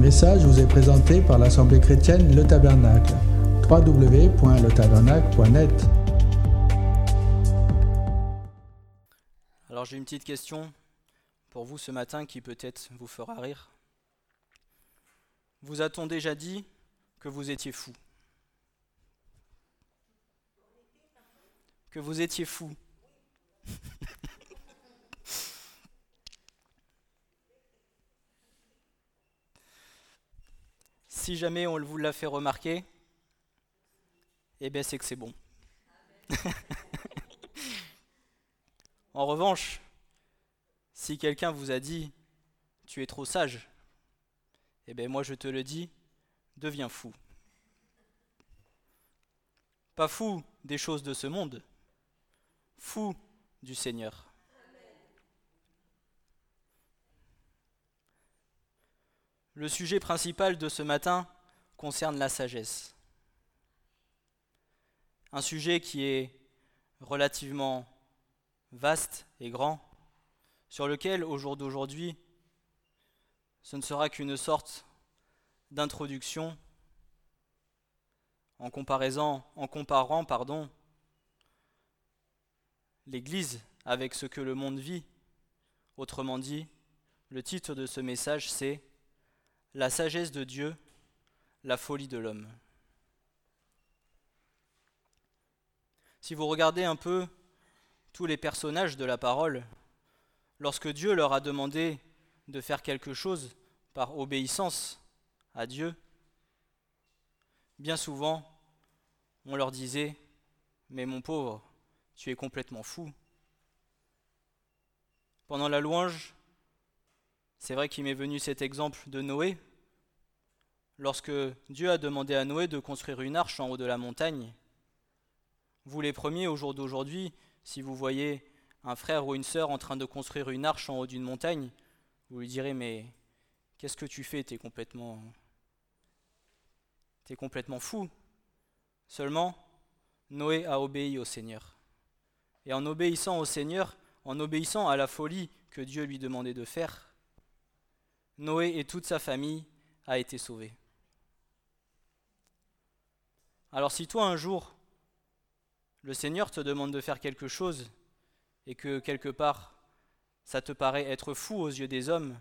message vous est présenté par l'Assemblée chrétienne Le Tabernacle. www.letabernacle.net Alors j'ai une petite question pour vous ce matin qui peut-être vous fera rire. Vous a-t-on déjà dit que vous étiez fou Que vous étiez fou Si jamais on vous l'a fait remarquer, eh bien c'est que c'est bon. en revanche, si quelqu'un vous a dit tu es trop sage, eh bien moi je te le dis, deviens fou. Pas fou des choses de ce monde, fou du Seigneur. Le sujet principal de ce matin concerne la sagesse. Un sujet qui est relativement vaste et grand, sur lequel, au jour d'aujourd'hui, ce ne sera qu'une sorte d'introduction en, en comparant pardon, l'Église avec ce que le monde vit. Autrement dit, le titre de ce message, c'est la sagesse de Dieu, la folie de l'homme. Si vous regardez un peu tous les personnages de la parole, lorsque Dieu leur a demandé de faire quelque chose par obéissance à Dieu, bien souvent, on leur disait, mais mon pauvre, tu es complètement fou. Pendant la louange, c'est vrai qu'il m'est venu cet exemple de Noé. Lorsque Dieu a demandé à Noé de construire une arche en haut de la montagne, vous les premiers au jour d'aujourd'hui, si vous voyez un frère ou une sœur en train de construire une arche en haut d'une montagne, vous lui direz mais qu'est-ce que tu fais? T'es complètement, es complètement fou. Seulement, Noé a obéi au Seigneur. Et en obéissant au Seigneur, en obéissant à la folie que Dieu lui demandait de faire, Noé et toute sa famille a été sauvés. Alors si toi un jour, le Seigneur te demande de faire quelque chose et que quelque part ça te paraît être fou aux yeux des hommes,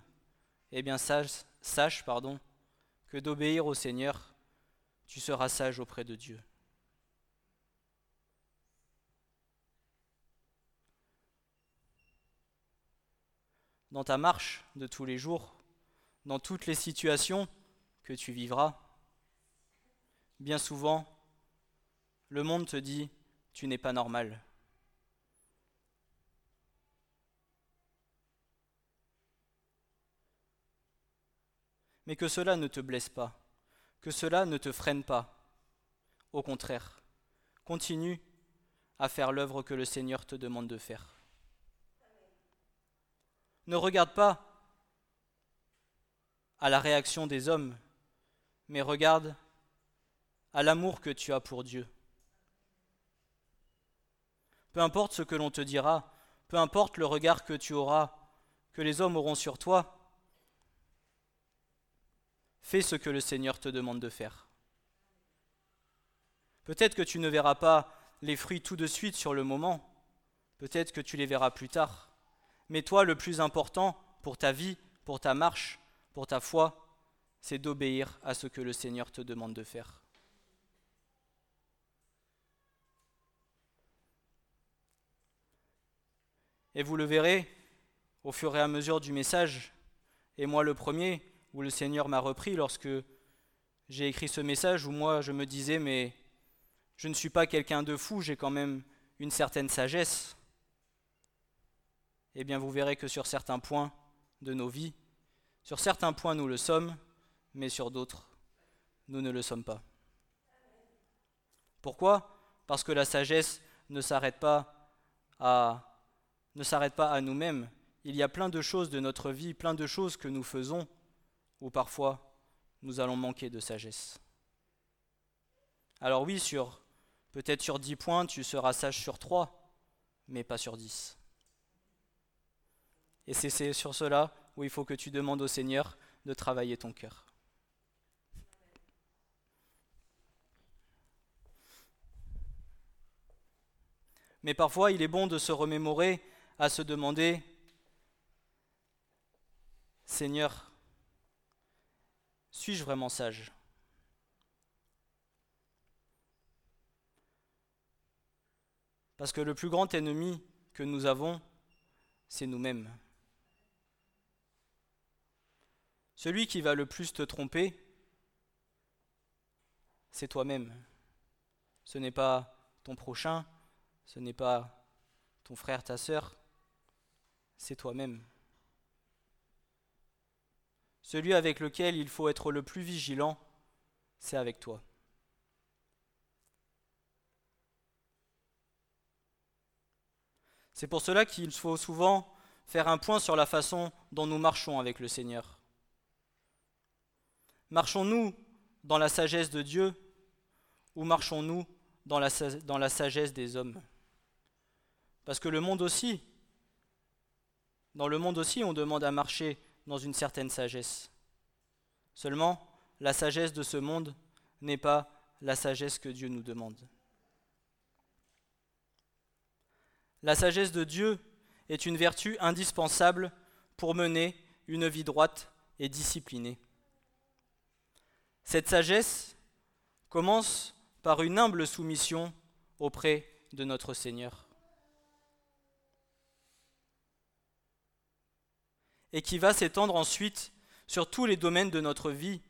eh bien sache, sache pardon, que d'obéir au Seigneur, tu seras sage auprès de Dieu. Dans ta marche de tous les jours, dans toutes les situations que tu vivras. Bien souvent, le monde te dit, tu n'es pas normal. Mais que cela ne te blesse pas, que cela ne te freine pas. Au contraire, continue à faire l'œuvre que le Seigneur te demande de faire. Ne regarde pas à la réaction des hommes, mais regarde à l'amour que tu as pour Dieu. Peu importe ce que l'on te dira, peu importe le regard que tu auras, que les hommes auront sur toi, fais ce que le Seigneur te demande de faire. Peut-être que tu ne verras pas les fruits tout de suite sur le moment, peut-être que tu les verras plus tard, mais toi, le plus important pour ta vie, pour ta marche, pour ta foi, c'est d'obéir à ce que le Seigneur te demande de faire. Et vous le verrez au fur et à mesure du message, et moi le premier, où le Seigneur m'a repris lorsque j'ai écrit ce message, où moi je me disais, mais je ne suis pas quelqu'un de fou, j'ai quand même une certaine sagesse. Eh bien vous verrez que sur certains points de nos vies, sur certains points, nous le sommes, mais sur d'autres, nous ne le sommes pas. Pourquoi? Parce que la sagesse ne s'arrête pas à ne s'arrête pas à nous-mêmes. Il y a plein de choses de notre vie, plein de choses que nous faisons où parfois nous allons manquer de sagesse. Alors oui, sur peut-être sur dix points, tu seras sage sur trois, mais pas sur dix. Et c'est sur cela où il faut que tu demandes au Seigneur de travailler ton cœur. Mais parfois, il est bon de se remémorer, à se demander, Seigneur, suis-je vraiment sage? Parce que le plus grand ennemi que nous avons, c'est nous-mêmes. Celui qui va le plus te tromper, c'est toi-même. Ce n'est pas ton prochain, ce n'est pas ton frère, ta sœur, c'est toi-même. Celui avec lequel il faut être le plus vigilant, c'est avec toi. C'est pour cela qu'il faut souvent faire un point sur la façon dont nous marchons avec le Seigneur. Marchons-nous dans la sagesse de Dieu ou marchons-nous dans la, sagesse des hommes? Parce que le monde aussi, dans le monde aussi, on demande à marcher dans une certaine sagesse. Seulement, la sagesse de ce monde n'est pas la sagesse que Dieu nous demande. La sagesse de Dieu est une vertu indispensable pour mener une vie droite et disciplinée. Cette sagesse commence par une humble soumission auprès de notre Seigneur. Et qui va s'étendre ensuite sur tous les domaines de notre vie,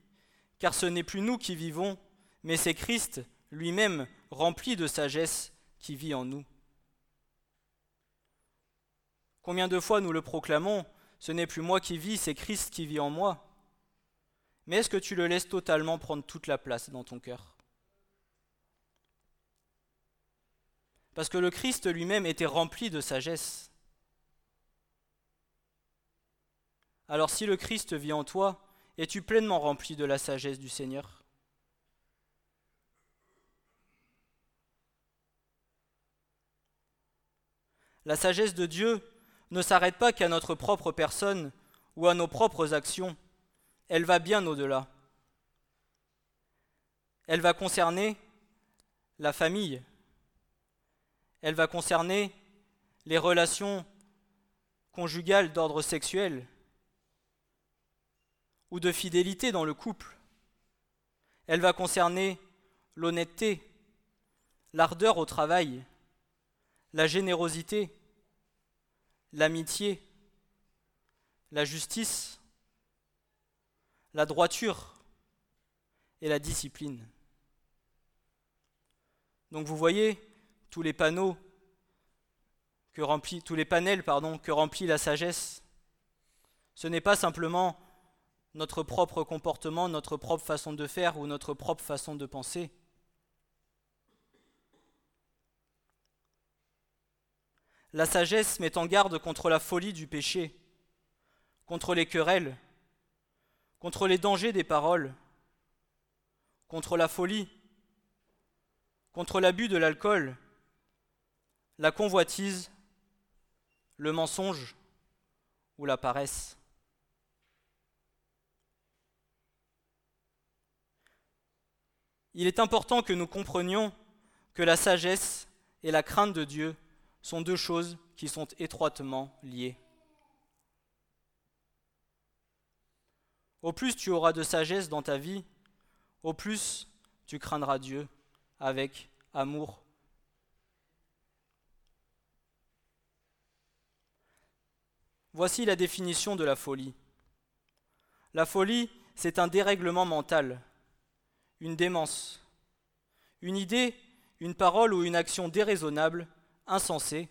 car ce n'est plus nous qui vivons, mais c'est Christ lui-même rempli de sagesse qui vit en nous. Combien de fois nous le proclamons, ce n'est plus moi qui vis, c'est Christ qui vit en moi. Mais est-ce que tu le laisses totalement prendre toute la place dans ton cœur? Parce que le Christ lui-même était rempli de sagesse. Alors si le Christ vit en toi, es-tu pleinement rempli de la sagesse du Seigneur? La sagesse de Dieu ne s'arrête pas qu'à notre propre personne ou à nos propres actions, elle va bien au-delà. Elle va concerner la famille, elle va concerner les relations conjugales d'ordre sexuel ou de fidélité dans le couple. Elle va concerner l'honnêteté, l'ardeur au travail, la générosité, l'amitié, la justice, la droiture et la discipline. Donc vous voyez tous les panneaux que remplit, tous les panels pardon, que remplit la sagesse. Ce n'est pas simplement notre propre comportement, notre propre façon de faire ou notre propre façon de penser. La sagesse met en garde contre la folie du péché, contre les querelles, contre les dangers des paroles, contre la folie, contre l'abus de l'alcool, la convoitise, le mensonge. Ou la paresse. Il est important que nous comprenions que la sagesse et la crainte de Dieu sont deux choses qui sont étroitement liées. Au plus tu auras de sagesse dans ta vie, au plus tu craindras Dieu avec amour. Voici la définition de la folie. La folie, c'est un dérèglement mental, une démence, une idée, une parole ou une action déraisonnable insensé,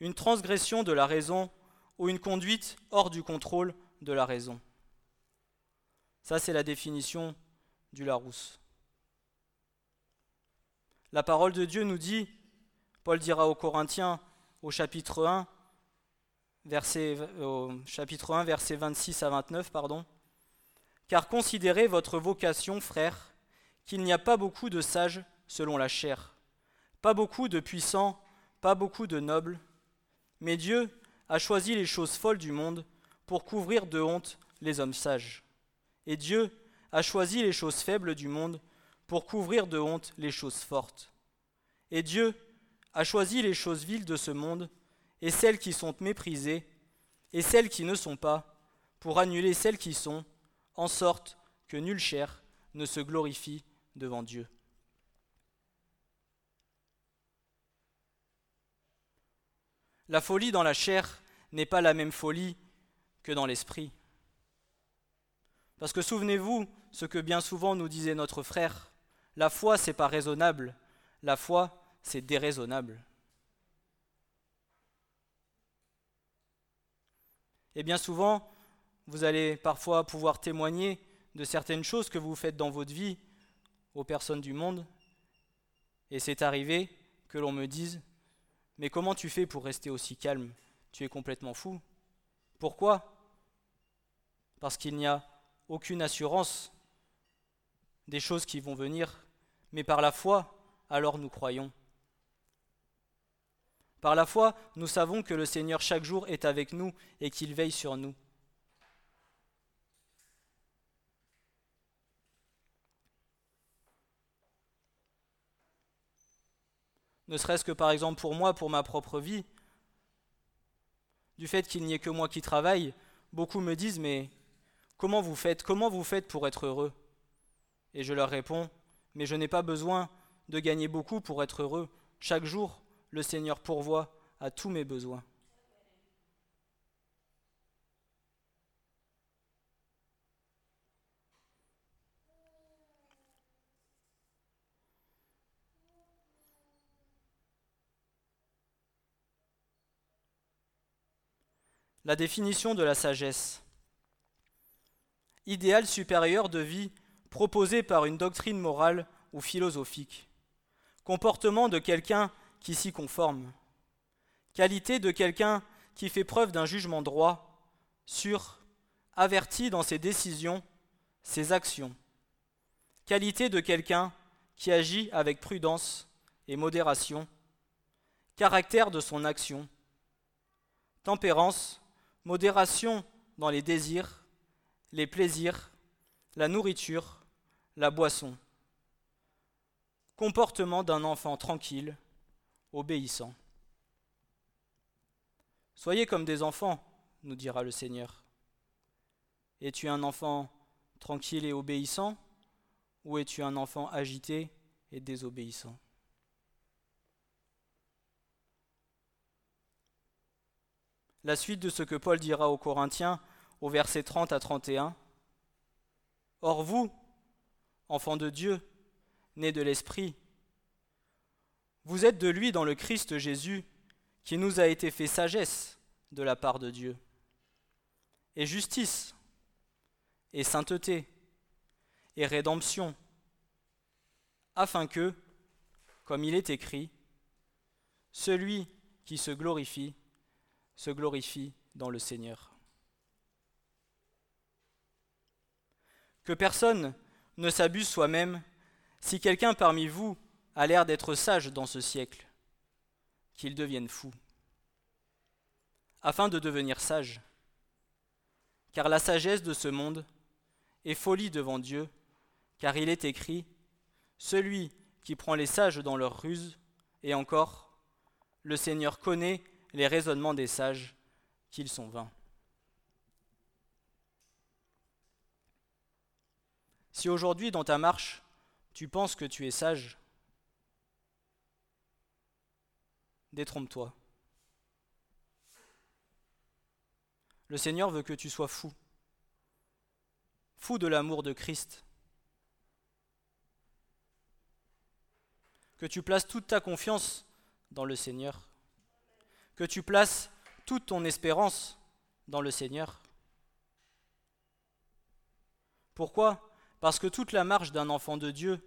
une transgression de la raison ou une conduite hors du contrôle de la raison. Ça, c'est la définition du Larousse. La parole de Dieu nous dit, Paul dira aux Corinthiens au chapitre 1, verset, au chapitre 1, versets 26 à 29, pardon, Car considérez votre vocation, frères, qu'il n'y a pas beaucoup de sages selon la chair, pas beaucoup de puissants pas beaucoup de nobles, mais Dieu a choisi les choses folles du monde pour couvrir de honte les hommes sages. Et Dieu a choisi les choses faibles du monde pour couvrir de honte les choses fortes. Et Dieu a choisi les choses viles de ce monde et celles qui sont méprisées et celles qui ne sont pas, pour annuler celles qui sont, en sorte que nulle chair ne se glorifie devant Dieu. La folie dans la chair n'est pas la même folie que dans l'esprit. Parce que souvenez-vous ce que bien souvent nous disait notre frère, la foi c'est pas raisonnable, la foi c'est déraisonnable. Et bien souvent, vous allez parfois pouvoir témoigner de certaines choses que vous faites dans votre vie aux personnes du monde. Et c'est arrivé que l'on me dise, mais comment tu fais pour rester aussi calme? Tu es complètement fou. Pourquoi? Parce qu'il n'y a aucune assurance des choses qui vont venir, mais par la foi, alors nous croyons. Par la foi, nous savons que le Seigneur chaque jour est avec nous et qu'il veille sur nous. Ne serait-ce que par exemple pour moi, pour ma propre vie, du fait qu'il n'y ait que moi qui travaille, beaucoup me disent mais comment vous faites Comment vous faites pour être heureux? Et je leur réponds mais je n'ai pas besoin de gagner beaucoup pour être heureux. Chaque jour, le Seigneur pourvoit à tous mes besoins. La définition de la sagesse. Idéal supérieur de vie proposé par une doctrine morale ou philosophique. Comportement de quelqu'un qui s'y conforme. Qualité de quelqu'un qui fait preuve d'un jugement droit, sûr, averti dans ses décisions, ses actions. Qualité de quelqu'un qui agit avec prudence et modération. Caractère de son action. Tempérance, modération dans les désirs, les plaisirs, la nourriture, la boisson. Comportement d'un enfant tranquille, obéissant. Soyez comme des enfants, nous dira le Seigneur. Es-tu un enfant tranquille et obéissant ou es-tu un enfant agité et désobéissant? La suite de ce que Paul dira aux Corinthiens au verset 30 à 31. Or vous, enfants de Dieu, nés de l'Esprit, vous êtes de lui dans le Christ Jésus, qui nous a été fait sagesse de la part de Dieu, et justice, et sainteté, et rédemption, afin que, comme il est écrit, celui qui se glorifie, se glorifie dans le Seigneur. Que personne ne s'abuse soi-même si quelqu'un parmi vous a l'air d'être sage dans ce siècle, qu'il devienne fou, afin de devenir sage. Car la sagesse de ce monde est folie devant Dieu, car il est écrit, Celui qui prend les sages dans leur ruse, et encore, le Seigneur connaît les raisonnements des sages, qu'ils sont vains. Si aujourd'hui dans ta marche, tu penses que tu es sage, détrompe-toi. Le Seigneur veut que tu sois fou, fou de l'amour de Christ, que tu places toute ta confiance dans le Seigneur, que tu places toute ton espérance dans le Seigneur. Pourquoi parce que toute la marche d'un enfant de Dieu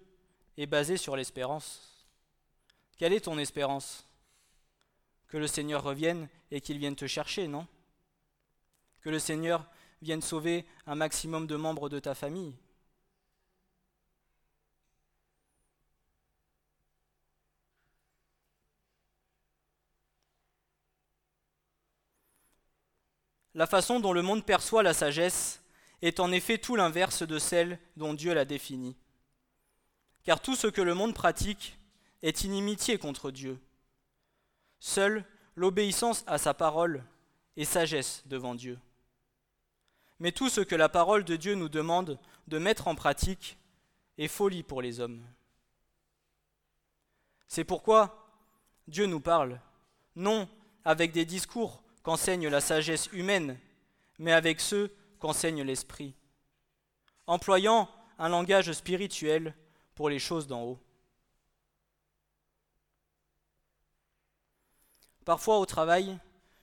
est basée sur l'espérance. Quelle est ton espérance? Que le Seigneur revienne et qu'il vienne te chercher, non? Que le Seigneur vienne sauver un maximum de membres de ta famille. La façon dont le monde perçoit la sagesse est en effet tout l'inverse de celle dont Dieu l'a définie. Car tout ce que le monde pratique est inimitié contre Dieu. Seule l'obéissance à sa parole est sagesse devant Dieu. Mais tout ce que la parole de Dieu nous demande de mettre en pratique est folie pour les hommes. C'est pourquoi Dieu nous parle, non avec des discours qu'enseigne la sagesse humaine, mais avec ceux qu'enseigne l'Esprit, employant un langage spirituel pour les choses d'en haut. Parfois au travail,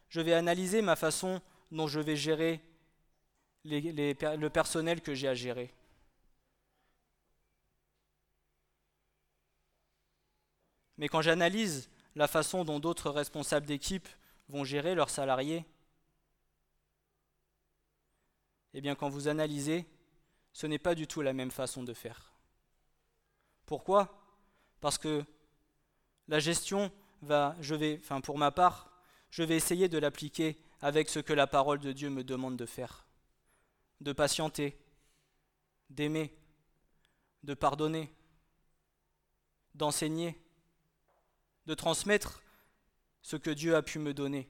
je vais analyser ma façon dont je vais gérer le personnel que j'ai à gérer. Mais quand j'analyse la façon dont d'autres responsables d'équipe vont gérer leurs salariés, eh bien quand vous analysez, ce n'est pas du tout la même façon de faire. Pourquoi? Parce que la gestion va, je vais, enfin pour ma part, je vais essayer de l'appliquer avec ce que la parole de Dieu me demande de faire. De patienter, d'aimer, de pardonner, d'enseigner, de transmettre ce que Dieu a pu me donner.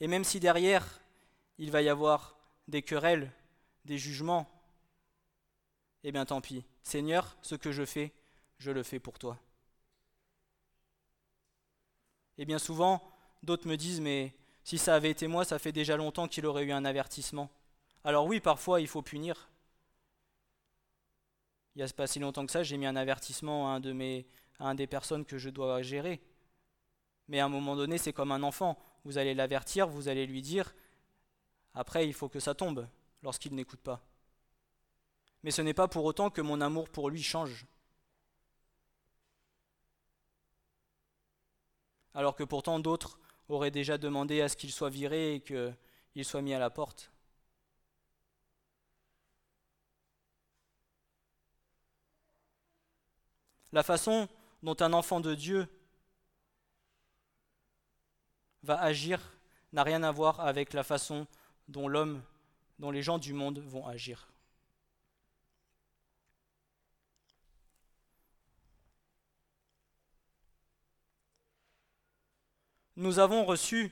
Et même si derrière, il va y avoir des querelles, des jugements, eh bien tant pis. Seigneur, ce que je fais, je le fais pour toi. Et bien souvent, d'autres me disent, mais si ça avait été moi, ça fait déjà longtemps qu'il aurait eu un avertissement. Alors oui, parfois, il faut punir. Il n'y a pas si longtemps que ça, j'ai mis un avertissement à un de mes à un des personnes que je dois gérer. Mais à un moment donné, c'est comme un enfant. Vous allez l'avertir, vous allez lui dire, après il faut que ça tombe lorsqu'il n'écoute pas. Mais ce n'est pas pour autant que mon amour pour lui change. Alors que pourtant d'autres auraient déjà demandé à ce qu'il soit viré et qu'il soit mis à la porte. La façon dont un enfant de Dieu va agir n'a rien à voir avec la façon dont l'homme, dont les gens du monde vont agir. Nous avons reçu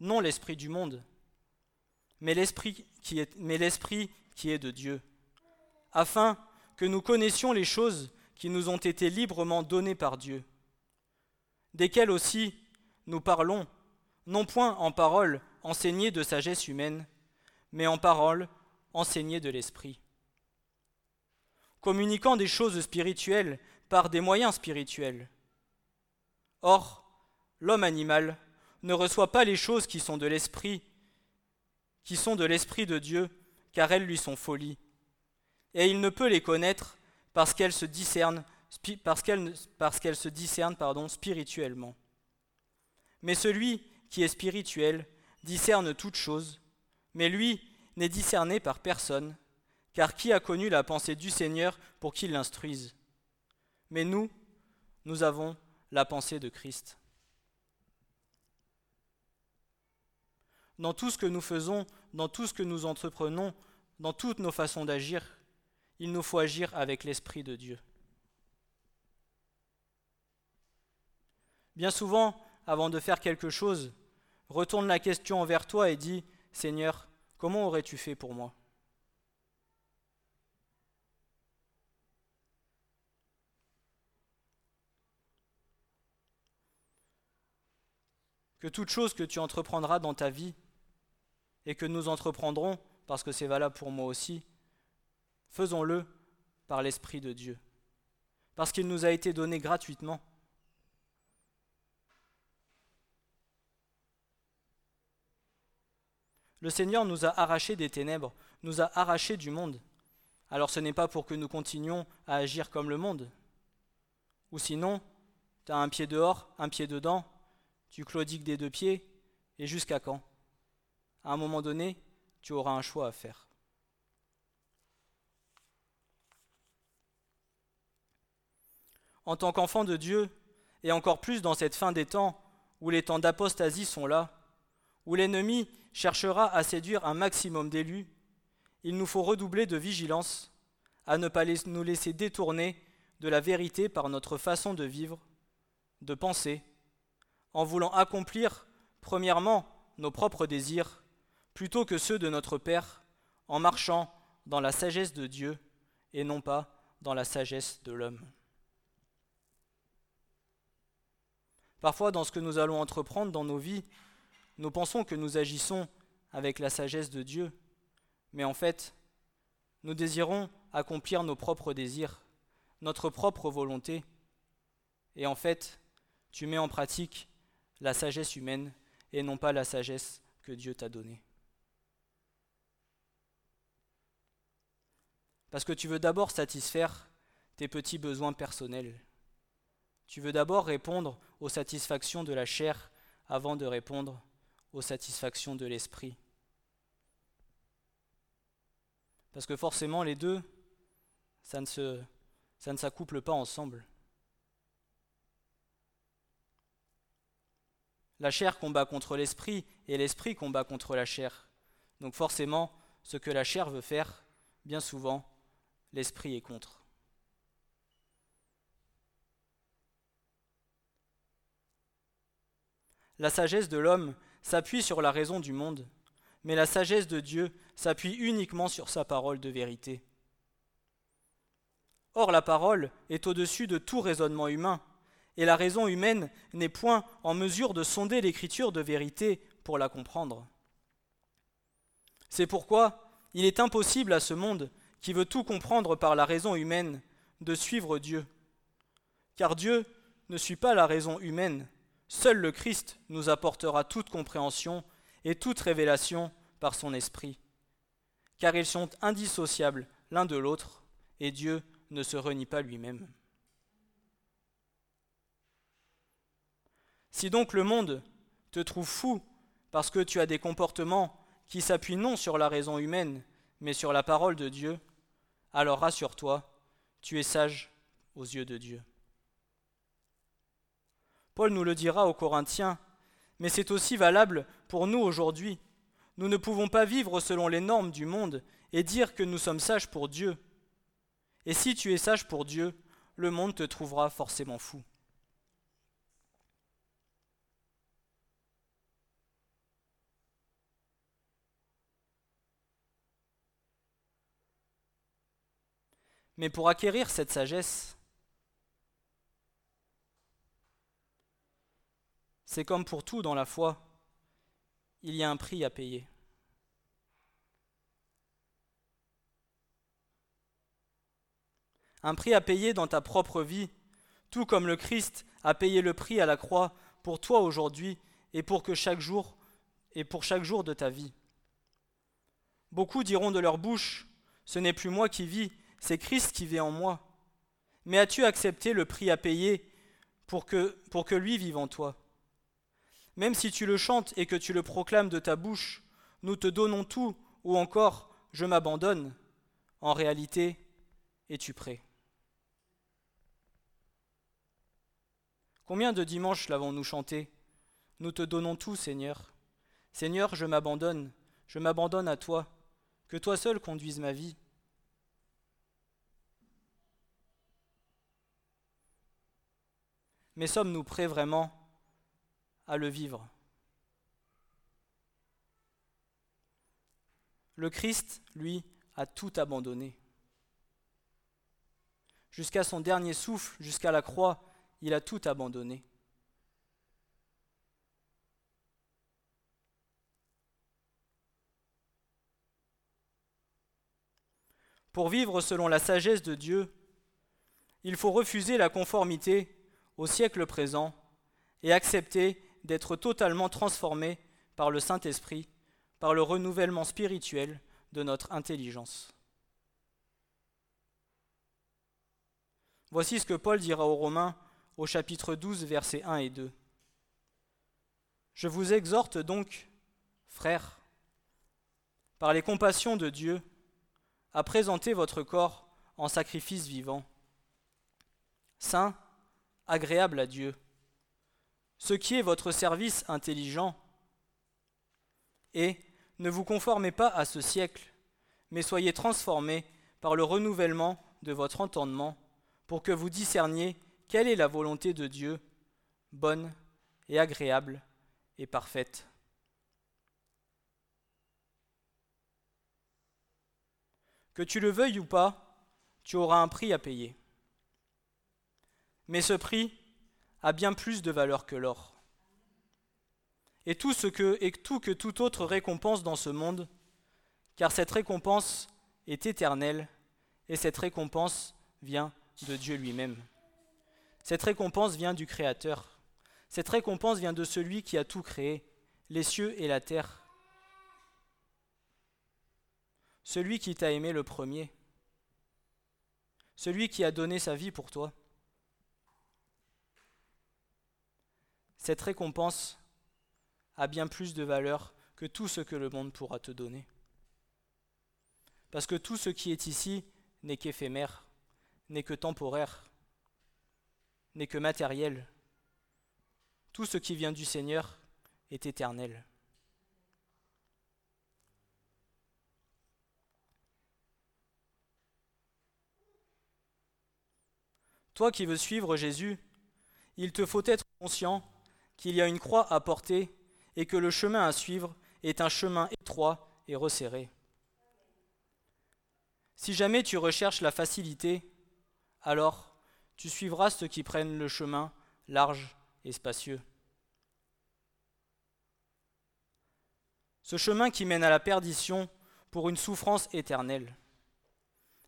non l'esprit du monde, mais l'esprit qui est, mais l'esprit qui est de Dieu, afin que nous connaissions les choses qui nous ont été librement donnés par Dieu, desquels aussi nous parlons, non point en parole enseignée de sagesse humaine, mais en parole enseignée de l'Esprit. Communiquant des choses spirituelles par des moyens spirituels. Or, l'homme animal ne reçoit pas les choses qui sont de l'Esprit, qui sont de l'Esprit de Dieu, car elles lui sont folies, et il ne peut les connaître parce qu'elle se discerne, parce qu'elle, parce qu'elle se discerne pardon, spirituellement. Mais celui qui est spirituel discerne toutes choses, mais lui n'est discerné par personne, car qui a connu la pensée du Seigneur pour qu'il l'instruise? Mais nous, nous avons la pensée de Christ. Dans tout ce que nous faisons, dans tout ce que nous entreprenons, dans toutes nos façons d'agir, il nous faut agir avec l'Esprit de Dieu. Bien souvent, avant de faire quelque chose, retourne la question vers toi et dis, Seigneur, comment aurais-tu fait pour moi? Que toute chose que tu entreprendras dans ta vie, et que nous entreprendrons, parce que c'est valable pour moi aussi, faisons-le par l'Esprit de Dieu, parce qu'il nous a été donné gratuitement. Le Seigneur nous a arrachés des ténèbres, nous a arrachés du monde. Alors ce n'est pas pour que nous continuions à agir comme le monde. Ou sinon, tu as un pied dehors, un pied dedans, tu claudiques des deux pieds, et jusqu'à quand? À un moment donné, tu auras un choix à faire. en tant qu'enfant de Dieu, et encore plus dans cette fin des temps, où les temps d'apostasie sont là, où l'ennemi cherchera à séduire un maximum d'élus, il nous faut redoubler de vigilance à ne pas nous laisser détourner de la vérité par notre façon de vivre, de penser, en voulant accomplir, premièrement, nos propres désirs, plutôt que ceux de notre Père, en marchant dans la sagesse de Dieu et non pas dans la sagesse de l'homme. Parfois, dans ce que nous allons entreprendre dans nos vies, nous pensons que nous agissons avec la sagesse de Dieu, mais en fait, nous désirons accomplir nos propres désirs, notre propre volonté, et en fait, tu mets en pratique la sagesse humaine et non pas la sagesse que Dieu t'a donnée. Parce que tu veux d'abord satisfaire tes petits besoins personnels. Tu veux d'abord répondre aux satisfactions de la chair avant de répondre aux satisfactions de l'esprit. Parce que forcément les deux, ça ne, ça ne s'accouple pas ensemble. La chair combat contre l'esprit et l'esprit combat contre la chair. Donc forcément, ce que la chair veut faire, bien souvent, l'esprit est contre. La sagesse de l'homme s'appuie sur la raison du monde, mais la sagesse de Dieu s'appuie uniquement sur sa parole de vérité. Or la parole est au-dessus de tout raisonnement humain, et la raison humaine n'est point en mesure de sonder l'écriture de vérité pour la comprendre. C'est pourquoi il est impossible à ce monde qui veut tout comprendre par la raison humaine de suivre Dieu. Car Dieu ne suit pas la raison humaine, Seul le Christ nous apportera toute compréhension et toute révélation par son esprit, car ils sont indissociables l'un de l'autre, et Dieu ne se renie pas lui-même. Si donc le monde te trouve fou parce que tu as des comportements qui s'appuient non sur la raison humaine, mais sur la parole de Dieu, alors rassure-toi, tu es sage aux yeux de Dieu. Paul nous le dira aux Corinthiens, mais c'est aussi valable pour nous aujourd'hui. Nous ne pouvons pas vivre selon les normes du monde et dire que nous sommes sages pour Dieu. Et si tu es sage pour Dieu, le monde te trouvera forcément fou. Mais pour acquérir cette sagesse, C'est comme pour tout dans la foi, il y a un prix à payer. Un prix à payer dans ta propre vie, tout comme le Christ a payé le prix à la croix pour toi aujourd'hui et pour que chaque jour et pour chaque jour de ta vie. Beaucoup diront de leur bouche Ce n'est plus moi qui vis, c'est Christ qui vit en moi. Mais as-tu accepté le prix à payer pour que, pour que lui vive en toi? Même si tu le chantes et que tu le proclames de ta bouche, nous te donnons tout, ou encore je m'abandonne, en réalité, es-tu prêt? Combien de dimanches l'avons-nous chanté? Nous te donnons tout, Seigneur. Seigneur, je m'abandonne, je m'abandonne à toi, que toi seul conduise ma vie. Mais sommes-nous prêts vraiment à le vivre. Le Christ, lui, a tout abandonné. Jusqu'à son dernier souffle, jusqu'à la croix, il a tout abandonné. Pour vivre selon la sagesse de Dieu, il faut refuser la conformité au siècle présent et accepter d'être totalement transformé par le Saint-Esprit, par le renouvellement spirituel de notre intelligence. Voici ce que Paul dira aux Romains au chapitre 12, versets 1 et 2. Je vous exhorte donc, frères, par les compassions de Dieu, à présenter votre corps en sacrifice vivant, saint, agréable à Dieu ce qui est votre service intelligent. Et ne vous conformez pas à ce siècle, mais soyez transformés par le renouvellement de votre entendement, pour que vous discerniez quelle est la volonté de Dieu, bonne et agréable et parfaite. Que tu le veuilles ou pas, tu auras un prix à payer. Mais ce prix a bien plus de valeur que l'or. Et tout ce que et tout que toute autre récompense dans ce monde, car cette récompense est éternelle et cette récompense vient de Dieu lui-même. Cette récompense vient du Créateur. Cette récompense vient de celui qui a tout créé, les cieux et la terre. Celui qui t'a aimé le premier. Celui qui a donné sa vie pour toi. Cette récompense a bien plus de valeur que tout ce que le monde pourra te donner. Parce que tout ce qui est ici n'est qu'éphémère, n'est que temporaire, n'est que matériel. Tout ce qui vient du Seigneur est éternel. Toi qui veux suivre Jésus, il te faut être conscient qu'il y a une croix à porter et que le chemin à suivre est un chemin étroit et resserré. Si jamais tu recherches la facilité, alors tu suivras ceux qui prennent le chemin large et spacieux. Ce chemin qui mène à la perdition pour une souffrance éternelle.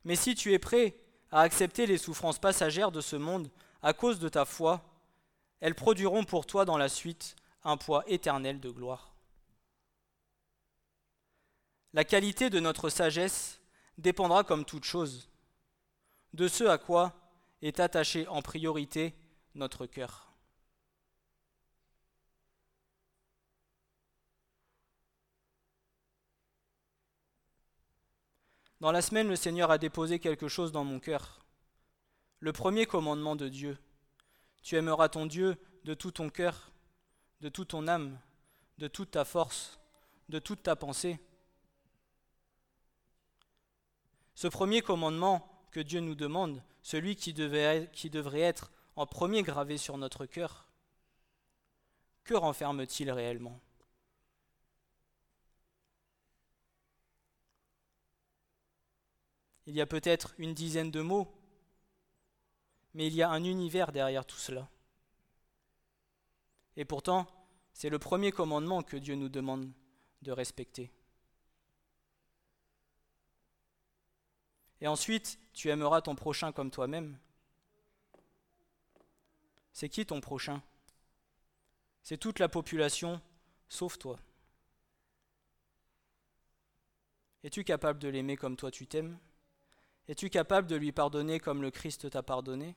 Mais si tu es prêt à accepter les souffrances passagères de ce monde à cause de ta foi, elles produiront pour toi dans la suite un poids éternel de gloire. La qualité de notre sagesse dépendra comme toute chose de ce à quoi est attaché en priorité notre cœur. Dans la semaine, le Seigneur a déposé quelque chose dans mon cœur. Le premier commandement de Dieu. Tu aimeras ton Dieu de tout ton cœur, de toute ton âme, de toute ta force, de toute ta pensée. Ce premier commandement que Dieu nous demande, celui qui, devrait être en premier gravé sur notre cœur, que renferme-t-il réellement? Il y a peut-être une dizaine de mots, mais il y a un univers derrière tout cela. Et pourtant, c'est le premier commandement que Dieu nous demande de respecter. Et ensuite, tu aimeras ton prochain comme toi-même. C'est qui ton prochain? C'est toute la population, sauf toi. Es-tu capable de l'aimer comme toi tu t'aimes? Es-tu capable de lui pardonner comme le Christ t'a pardonné?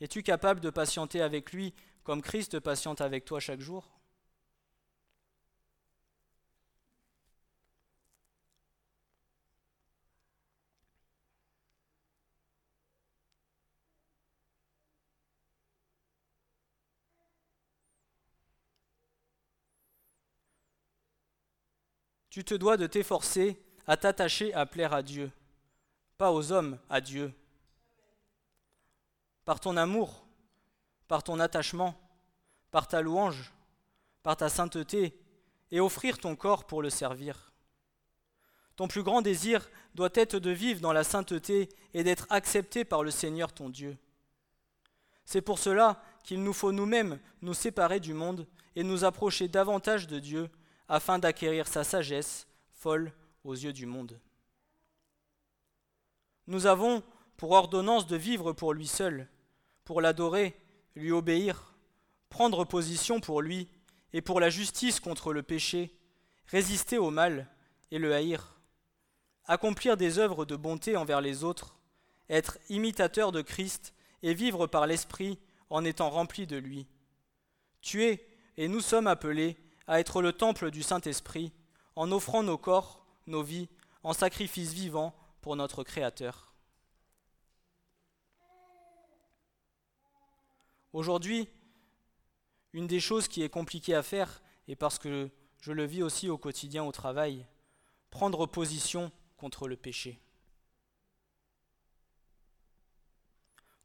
Es-tu capable de patienter avec lui comme Christ patiente avec toi chaque jour? Tu te dois de t'efforcer à t'attacher à plaire à Dieu, pas aux hommes, à Dieu. Par ton amour, par ton attachement, par ta louange, par ta sainteté, et offrir ton corps pour le servir. Ton plus grand désir doit être de vivre dans la sainteté et d'être accepté par le Seigneur ton Dieu. C'est pour cela qu'il nous faut nous-mêmes nous séparer du monde et nous approcher davantage de Dieu afin d'acquérir sa sagesse, folle aux yeux du monde. Nous avons pour ordonnance de vivre pour lui seul, pour l'adorer, lui obéir, prendre position pour lui et pour la justice contre le péché, résister au mal et le haïr, accomplir des œuvres de bonté envers les autres, être imitateur de Christ et vivre par l'Esprit en étant rempli de lui. Tu es, et nous sommes appelés à être le temple du Saint-Esprit, en offrant nos corps, nos vies, en sacrifice vivant pour notre Créateur. Aujourd'hui, une des choses qui est compliquée à faire, et parce que je le vis aussi au quotidien au travail, prendre position contre le péché,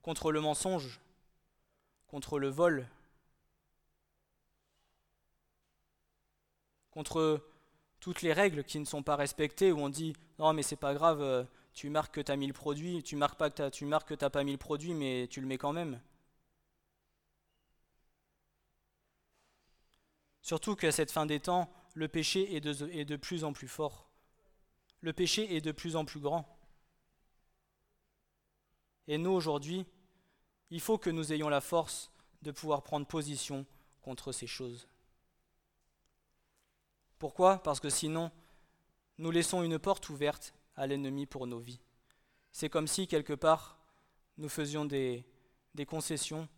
contre le mensonge, contre le vol, contre toutes les règles qui ne sont pas respectées, où on dit non mais c'est pas grave, euh, tu marques que tu as mis le produit, tu marques pas que tu marques que t'as pas mis le produit, mais tu le mets quand même. Surtout qu'à cette fin des temps, le péché est de, plus en plus fort. Le péché est de plus en plus grand. Et nous, aujourd'hui, il faut que nous ayons la force de pouvoir prendre position contre ces choses. Pourquoi? Parce que sinon, nous laissons une porte ouverte à l'ennemi pour nos vies. C'est comme si, quelque part, nous faisions des concessions,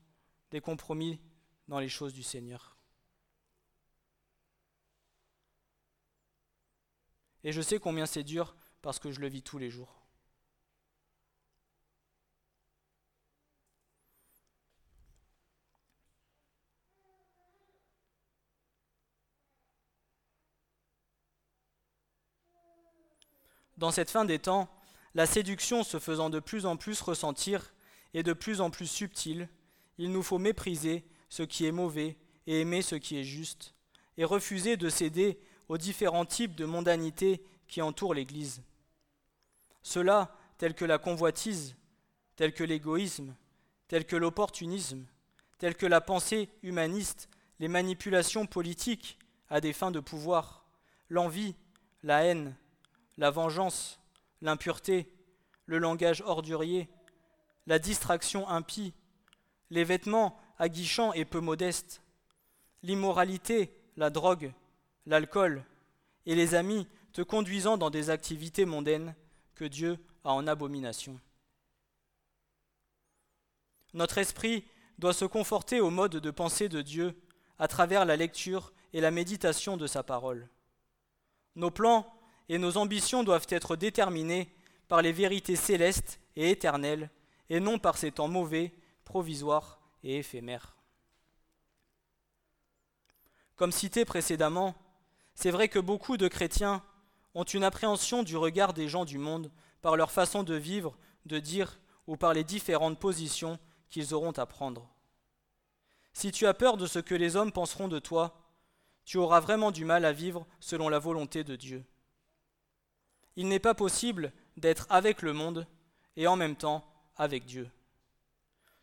des compromis dans les choses du Seigneur. Et je sais combien c'est dur parce que je le vis tous les jours. Dans cette fin des temps, la séduction se faisant de plus en plus ressentir et de plus en plus subtile, il nous faut mépriser ce qui est mauvais et aimer ce qui est juste, et refuser de céder aux différents types de mondanité qui entourent l'Église. Cela, tels que la convoitise, tels que l'égoïsme, tels que l'opportunisme, tels que la pensée humaniste, les manipulations politiques à des fins de pouvoir, l'envie, la haine, la vengeance, l'impureté, le langage ordurier, la distraction impie, les vêtements aguichants et peu modestes, l'immoralité, la drogue, l'alcool, et les amis te conduisant dans des activités mondaines que Dieu a en abomination. Notre esprit doit se conforter au mode de pensée de Dieu à travers la lecture et la méditation de sa parole. Nos plans et nos ambitions doivent être déterminées par les vérités célestes et éternelles, et non par ces temps mauvais, provisoires et éphémères. Comme cité précédemment, c'est vrai que beaucoup de chrétiens ont une appréhension du regard des gens du monde par leur façon de vivre, de dire ou par les différentes positions qu'ils auront à prendre. Si tu as peur de ce que les hommes penseront de toi, tu auras vraiment du mal à vivre selon la volonté de Dieu. Il n'est pas possible d'être avec le monde et en même temps avec Dieu.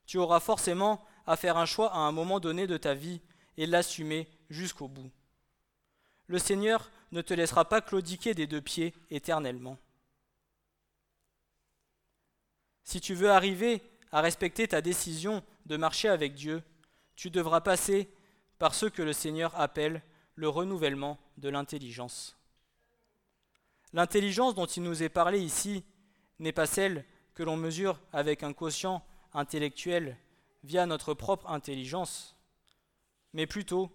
Tu auras forcément à faire un choix à un moment donné de ta vie et l'assumer jusqu'au bout. Le Seigneur ne te laissera pas claudiquer des deux pieds éternellement. Si tu veux arriver à respecter ta décision de marcher avec Dieu, tu devras passer par ce que le Seigneur appelle le renouvellement de l'intelligence. L'intelligence dont il nous est parlé ici n'est pas celle que l'on mesure avec un quotient intellectuel via notre propre intelligence, mais plutôt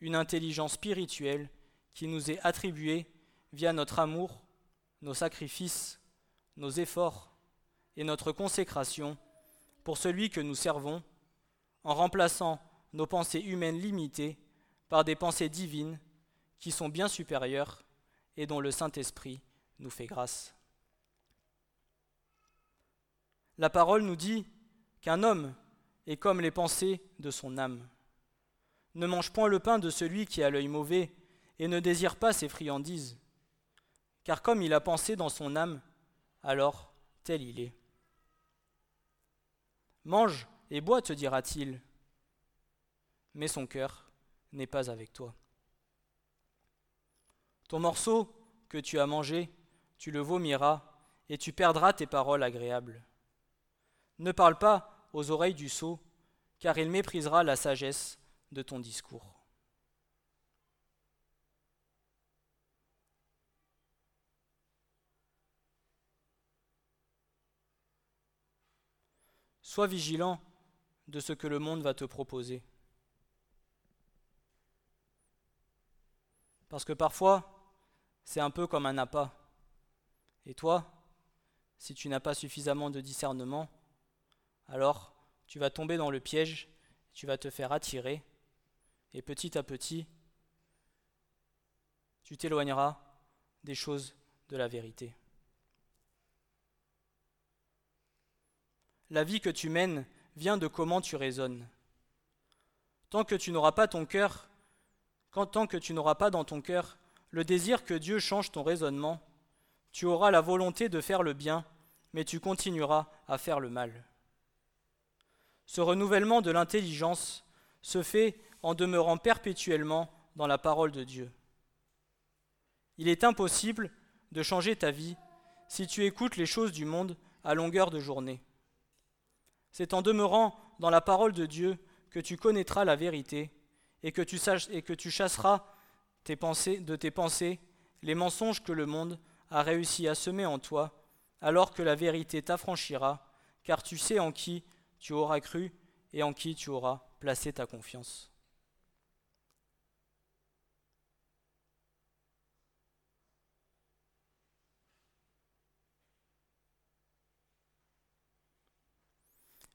une intelligence spirituelle qui nous est attribuée via notre amour, nos sacrifices, nos efforts et notre consécration pour celui que nous servons, en remplaçant nos pensées humaines limitées par des pensées divines qui sont bien supérieures et dont le Saint-Esprit nous fait grâce. La parole nous dit qu'un homme est comme les pensées de son âme. Ne mange point le pain de celui qui a l'œil mauvais, et ne désire pas ses friandises, car comme il a pensé dans son âme, alors tel il est. Mange et bois, te dira-t-il, mais son cœur n'est pas avec toi. Ton morceau que tu as mangé, tu le vomiras, et tu perdras tes paroles agréables. Ne parle pas aux oreilles du sot, car il méprisera la sagesse de ton discours. Sois vigilant de ce que le monde va te proposer. Parce que parfois, c'est un peu comme un appât. Et toi, si tu n'as pas suffisamment de discernement, alors tu vas tomber dans le piège, tu vas te faire attirer, et petit à petit, tu t'éloigneras des choses de la vérité. La vie que tu mènes vient de comment tu raisonnes. Tant que tu n'auras pas ton cœur qu'en tant que tu n'auras pas dans ton cœur le désir que Dieu change ton raisonnement, tu auras la volonté de faire le bien, mais tu continueras à faire le mal. Ce renouvellement de l'intelligence se fait en demeurant perpétuellement dans la parole de Dieu. Il est impossible de changer ta vie si tu écoutes les choses du monde à longueur de journée. C'est en demeurant dans la parole de Dieu que tu connaîtras la vérité et que tu, et que tu chasseras de tes pensées les mensonges que le monde a réussi à semer en toi, alors que la vérité t'affranchira, car tu sais en qui tu auras cru et en qui tu auras placé ta confiance.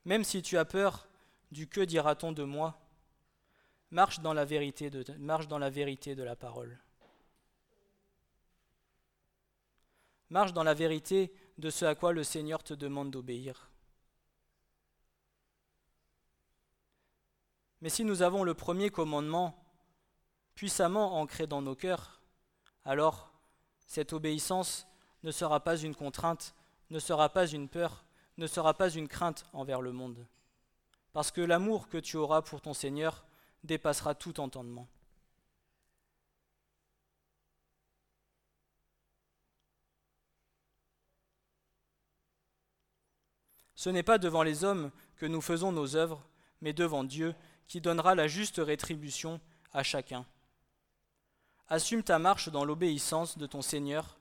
Même si tu as peur du que dira-t-on de moi, marche dans la vérité de, la la parole. Marche dans la vérité de ce à quoi le Seigneur te demande d'obéir. Mais si nous avons le premier commandement puissamment ancré dans nos cœurs, alors cette obéissance ne sera pas une contrainte, ne sera pas une peur, ne sera pas une crainte envers le monde. Parce que l'amour que tu auras pour ton Seigneur dépassera tout entendement. Ce n'est pas devant les hommes que nous faisons nos œuvres, mais devant Dieu qui donnera la juste rétribution à chacun. Assume ta marche dans l'obéissance de ton Seigneur,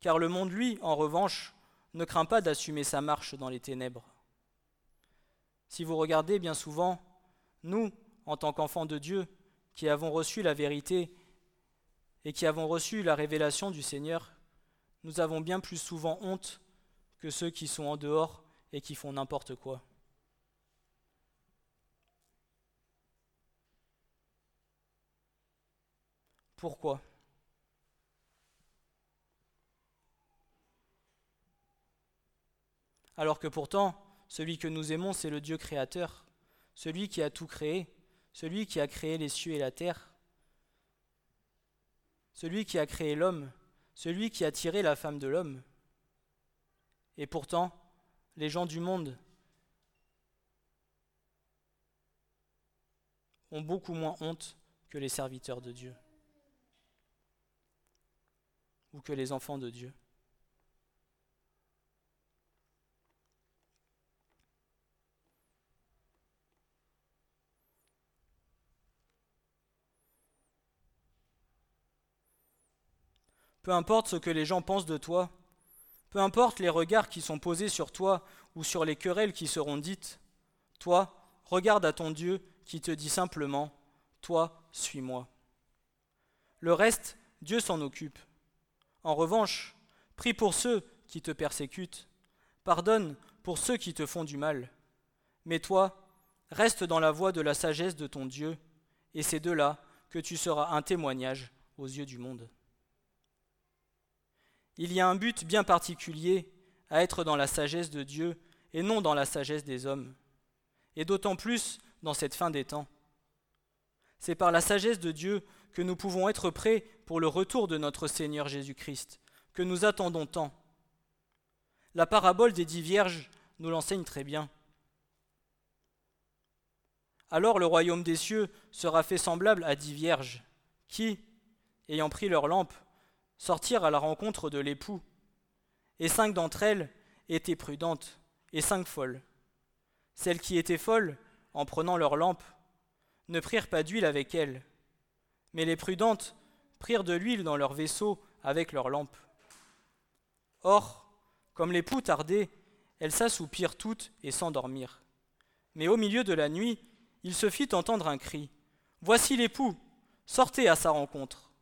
car le monde, lui, en revanche, ne craint pas d'assumer sa marche dans les ténèbres. Si vous regardez bien souvent, nous, en tant qu'enfants de Dieu, qui avons reçu la vérité et qui avons reçu la révélation du Seigneur, nous avons bien plus souvent honte que ceux qui sont en dehors et qui font n'importe quoi. Pourquoi? Alors que pourtant, celui que nous aimons, c'est le Dieu créateur, celui qui a tout créé, celui qui a créé les cieux et la terre, celui qui a créé l'homme, celui qui a tiré la femme de l'homme. Et pourtant, les gens du monde ont beaucoup moins honte que les serviteurs de Dieu ou que les enfants de Dieu. Peu importe ce que les gens pensent de toi, peu importe les regards qui sont posés sur toi ou sur les querelles qui seront dites, toi, regarde à ton Dieu qui te dit simplement, Toi, suis-moi. Le reste, Dieu s'en occupe. En revanche, prie pour ceux qui te persécutent, pardonne pour ceux qui te font du mal. Mais toi, reste dans la voie de la sagesse de ton Dieu, et c'est de là que tu seras un témoignage aux yeux du monde il y a un but bien particulier à être dans la sagesse de Dieu et non dans la sagesse des hommes, et d'autant plus dans cette fin des temps. C'est par la sagesse de Dieu que nous pouvons être prêts pour le retour de notre Seigneur Jésus-Christ, que nous attendons tant. La parabole des dix vierges nous l'enseigne très bien. Alors le royaume des cieux sera fait semblable à dix vierges, qui, ayant pris leur lampe, sortir à la rencontre de l'époux. Et cinq d'entre elles étaient prudentes, et cinq folles. Celles qui étaient folles, en prenant leur lampe, ne prirent pas d'huile avec elles, mais les prudentes prirent de l'huile dans leur vaisseau avec leur lampe. Or, comme l'époux tardait, elles s'assoupirent toutes et s'endormirent. Mais au milieu de la nuit, il se fit entendre un cri. Voici l'époux, sortez à sa rencontre.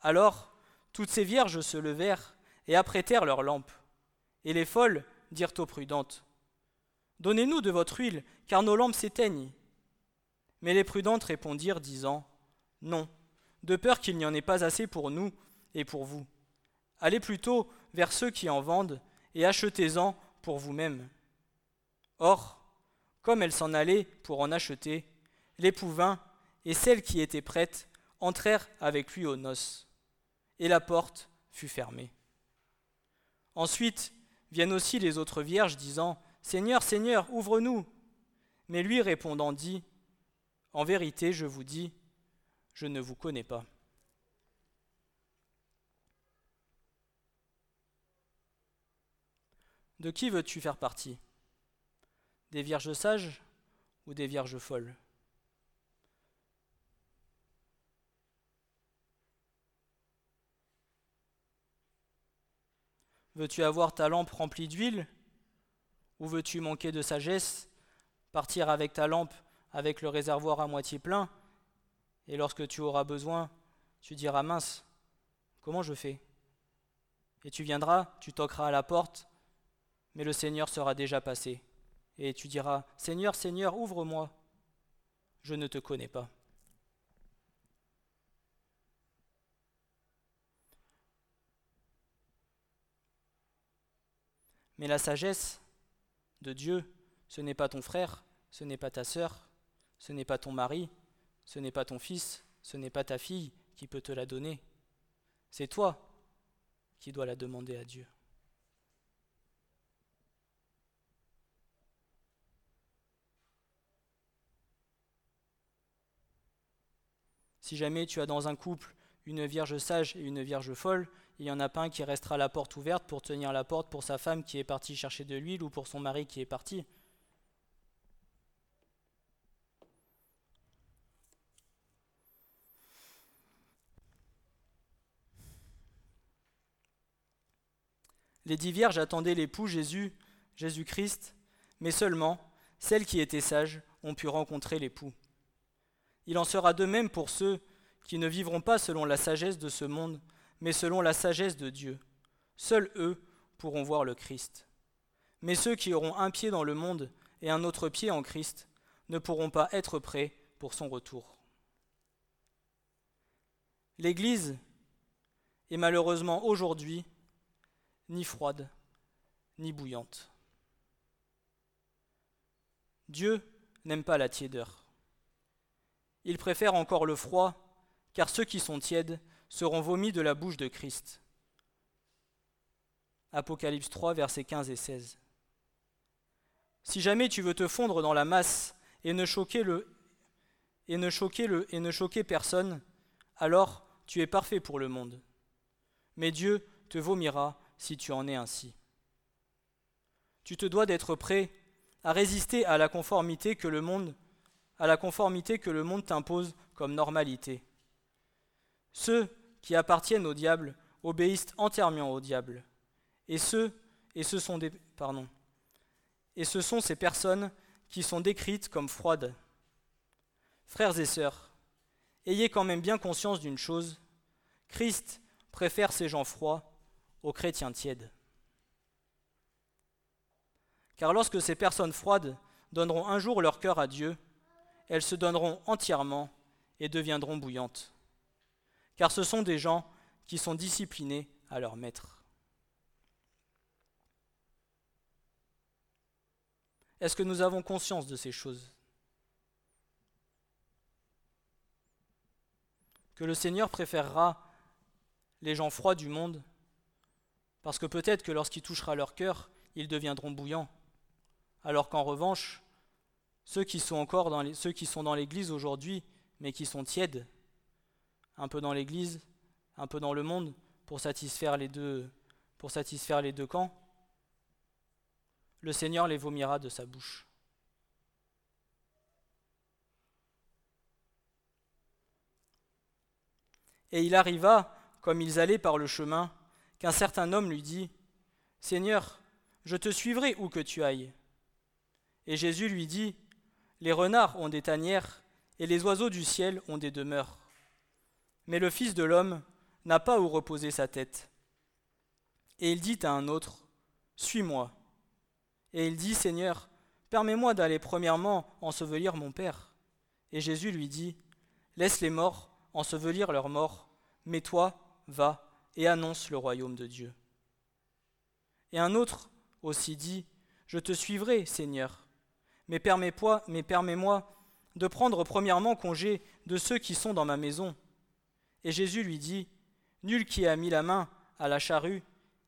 Alors, toutes ces vierges se levèrent et apprêtèrent leurs lampes. Et les folles dirent aux prudentes Donnez-nous de votre huile, car nos lampes s'éteignent. Mais les prudentes répondirent, disant Non, de peur qu'il n'y en ait pas assez pour nous et pour vous. Allez plutôt vers ceux qui en vendent et achetez-en pour vous-mêmes. Or, comme elles s'en allaient pour en acheter, l'époux vint, et celle qui était prête entrèrent avec lui aux noces, et la porte fut fermée. Ensuite viennent aussi les autres vierges, disant, Seigneur, Seigneur, ouvre-nous. Mais lui répondant dit, En vérité, je vous dis, je ne vous connais pas. De qui veux-tu faire partie? Des vierges sages ou des vierges folles? Veux-tu avoir ta lampe remplie d'huile Ou veux-tu manquer de sagesse, partir avec ta lampe avec le réservoir à moitié plein, et lorsque tu auras besoin, tu diras mince, comment je fais? Et tu viendras, tu toqueras à la porte, mais le Seigneur sera déjà passé, et tu diras, Seigneur, Seigneur, ouvre-moi, je ne te connais pas. Mais la sagesse de Dieu, ce n'est pas ton frère, ce n'est pas ta sœur, ce n'est pas ton mari, ce n'est pas ton fils, ce n'est pas ta fille qui peut te la donner. C'est toi qui dois la demander à Dieu. Si jamais tu as dans un couple une vierge sage et une vierge folle, il y en a pas un qui restera la porte ouverte pour tenir la porte pour sa femme qui est partie chercher de l'huile ou pour son mari qui est parti. Les dix vierges attendaient l'époux Jésus, Jésus-Christ, mais seulement celles qui étaient sages ont pu rencontrer l'époux. Il en sera de même pour ceux qui ne vivront pas selon la sagesse de ce monde, mais selon la sagesse de Dieu. Seuls eux pourront voir le Christ. Mais ceux qui auront un pied dans le monde et un autre pied en Christ ne pourront pas être prêts pour son retour. L'Église est malheureusement aujourd'hui ni froide, ni bouillante. Dieu n'aime pas la tiédeur. Il préfère encore le froid, car ceux qui sont tièdes seront vomis de la bouche de Christ. Apocalypse 3, versets 15 et 16. Si jamais tu veux te fondre dans la masse et ne choquer le et ne choquer le et ne choquer personne, alors tu es parfait pour le monde. Mais Dieu te vomira si tu en es ainsi. Tu te dois d'être prêt à résister à la conformité que le monde à la conformité que le monde t'impose comme normalité. Ceux qui appartiennent au diable obéissent entièrement au diable. Et ceux et ce sont. Et ce sont ces personnes qui sont décrites comme froides. Frères et sœurs, ayez quand même bien conscience d'une chose, Christ préfère ces gens froids aux chrétiens tièdes. Car lorsque ces personnes froides donneront un jour leur cœur à Dieu, elles se donneront entièrement et deviendront bouillantes. Car ce sont des gens qui sont disciplinés à leur maître. Est-ce que nous avons conscience de ces choses? Que le Seigneur préférera les gens froids du monde parce que peut-être que lorsqu'il touchera leur cœur, ils deviendront bouillants. Alors qu'en revanche, ceux qui sont encore dans dans l'église aujourd'hui, mais qui sont tièdes, un peu dans l'église, un peu dans le monde, pour satisfaire les deux, pour satisfaire les deux camps, le Seigneur les vomira de sa bouche. Et il arriva, comme ils allaient par le chemin, qu'un certain homme lui dit, Seigneur, je te suivrai où que tu ailles. Et Jésus lui dit, Les renards ont des tanières, et les oiseaux du ciel ont des demeures. Mais le Fils de l'homme n'a pas où reposer sa tête. Et il dit à un autre, Suis-moi. Et il dit, Seigneur, permets-moi d'aller premièrement ensevelir mon Père. Et Jésus lui dit, Laisse les morts ensevelir leurs morts, mais toi, va et annonce le royaume de Dieu. Et un autre aussi dit, Je te suivrai, Seigneur, mais permets-moi mais permets de prendre premièrement congé de ceux qui sont dans ma maison. Et Jésus lui dit, Nul qui a mis la main à la charrue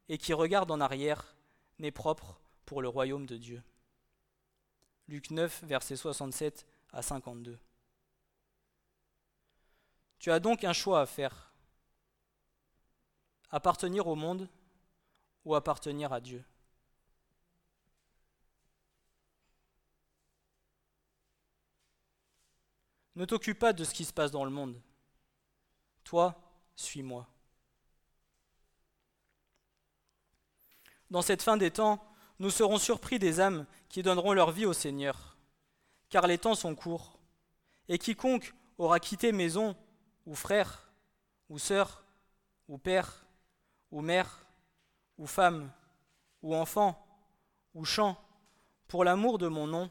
et qui regarde en arrière n'est propre pour le royaume de Dieu. Luc 9, versets 67 à 52. Tu as donc un choix à faire. Appartenir au monde ou appartenir à Dieu. Ne t'occupe pas de ce qui se passe dans le monde. Toi, suis-moi. Dans cette fin des temps, nous serons surpris des âmes qui donneront leur vie au Seigneur, car les temps sont courts, et quiconque aura quitté maison, ou frère, ou sœur, ou père, ou mère, ou femme, ou enfant, ou champ, pour l'amour de mon nom,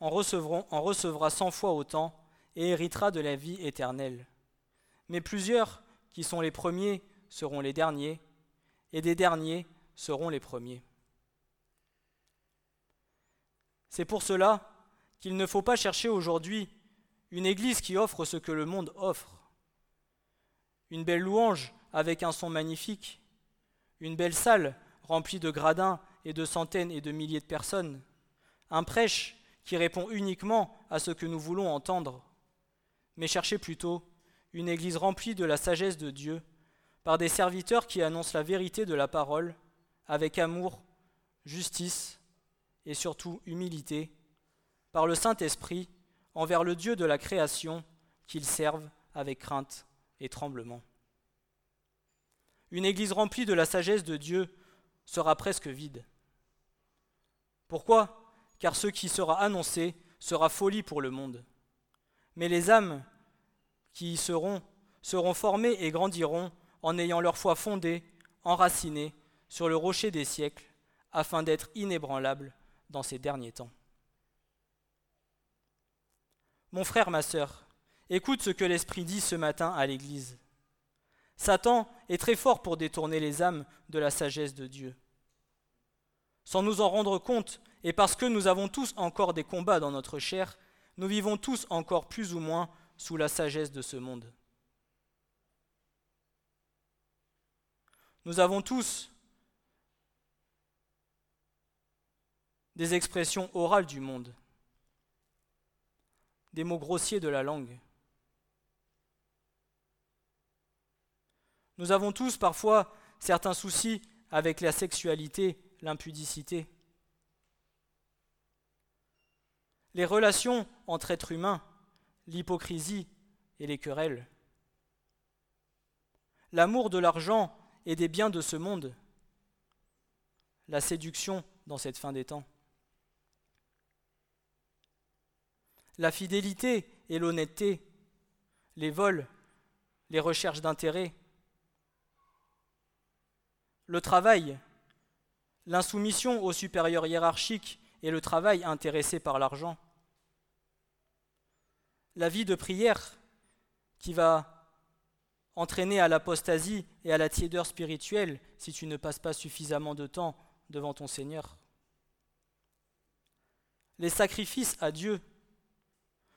en, en recevra cent fois autant et héritera de la vie éternelle. Mais plusieurs qui sont les premiers seront les derniers, et des derniers seront les premiers. C'est pour cela qu'il ne faut pas chercher aujourd'hui une église qui offre ce que le monde offre. Une belle louange avec un son magnifique, une belle salle remplie de gradins et de centaines et de milliers de personnes, un prêche qui répond uniquement à ce que nous voulons entendre, mais cherchez plutôt une église remplie de la sagesse de Dieu, par des serviteurs qui annoncent la vérité de la parole avec amour, justice et surtout humilité, par le Saint-Esprit envers le Dieu de la création qu'ils servent avec crainte et tremblement. Une église remplie de la sagesse de Dieu sera presque vide. Pourquoi? Car ce qui sera annoncé sera folie pour le monde. Mais les âmes qui y seront seront formées et grandiront en ayant leur foi fondée, enracinée sur le rocher des siècles, afin d'être inébranlables dans ces derniers temps. Mon frère, ma sœur, écoute ce que l'Esprit dit ce matin à l'Église. Satan est très fort pour détourner les âmes de la sagesse de Dieu. Sans nous en rendre compte, et parce que nous avons tous encore des combats dans notre chair, nous vivons tous encore plus ou moins sous la sagesse de ce monde. Nous avons tous des expressions orales du monde, des mots grossiers de la langue. Nous avons tous parfois certains soucis avec la sexualité, l'impudicité. Les relations entre êtres humains, l'hypocrisie et les querelles. L'amour de l'argent et des biens de ce monde, la séduction dans cette fin des temps. La fidélité et l'honnêteté, les vols, les recherches d'intérêt, le travail, l'insoumission aux supérieurs hiérarchiques et le travail intéressé par l'argent, la vie de prière qui va entraîner à l'apostasie et à la tiédeur spirituelle si tu ne passes pas suffisamment de temps devant ton Seigneur. Les sacrifices à Dieu,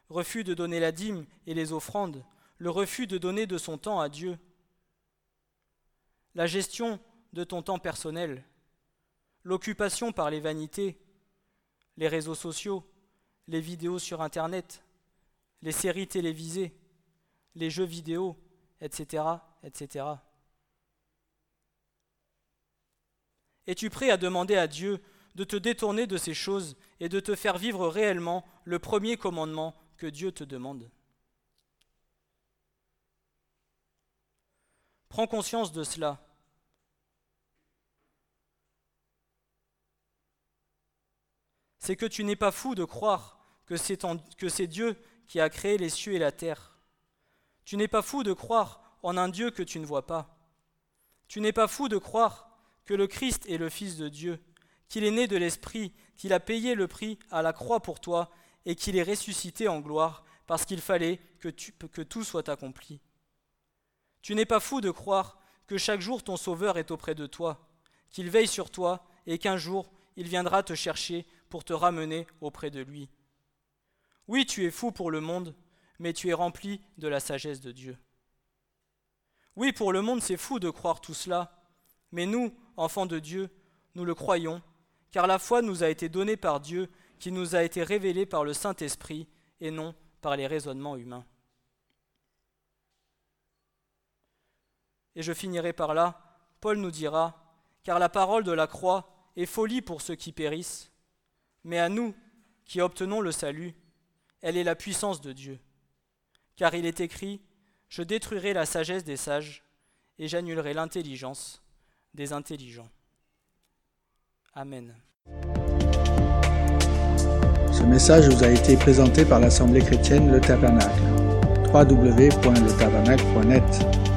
refus de donner la dîme et les offrandes, le refus de donner de son temps à Dieu, la gestion de ton temps personnel, l'occupation par les vanités, les réseaux sociaux, les vidéos sur Internet, les séries télévisées, les jeux vidéo, etc., etc. Es-tu prêt à demander à Dieu de te détourner de ces choses et de te faire vivre réellement le premier commandement que Dieu te demande? Prends conscience de cela. C'est que tu n'es pas fou de croire que c'est Dieu qui a créé les cieux et la terre tu n'es pas fou de croire en un Dieu que tu ne vois pas. Tu n'es pas fou de croire que le Christ est le Fils de Dieu, qu'il est né de l'Esprit, qu'il a payé le prix à la croix pour toi et qu'il est ressuscité en gloire parce qu'il fallait que, que tout soit accompli. Tu n'es pas fou de croire que chaque jour ton Sauveur est auprès de toi, qu'il veille sur toi et qu'un jour il viendra te chercher pour te ramener auprès de lui. Oui, tu es fou pour le monde, mais tu es rempli de la sagesse de Dieu. Oui, pour le monde, c'est fou de croire tout cela, mais nous, enfants de Dieu, nous le croyons, car la foi nous a été donnée par Dieu, qui nous a été révélée par le Saint-Esprit, et non par les raisonnements humains. Et je finirai par là, Paul nous dira, car la parole de la croix est folie pour ceux qui périssent, mais à nous qui obtenons le salut, elle est la puissance de Dieu. Car il est écrit, Je détruirai la sagesse des sages, et j'annulerai l'intelligence des intelligents. Amen. Ce message vous a été présenté par l'Assemblée chrétienne Le Tabernacle. www.letabernacle.net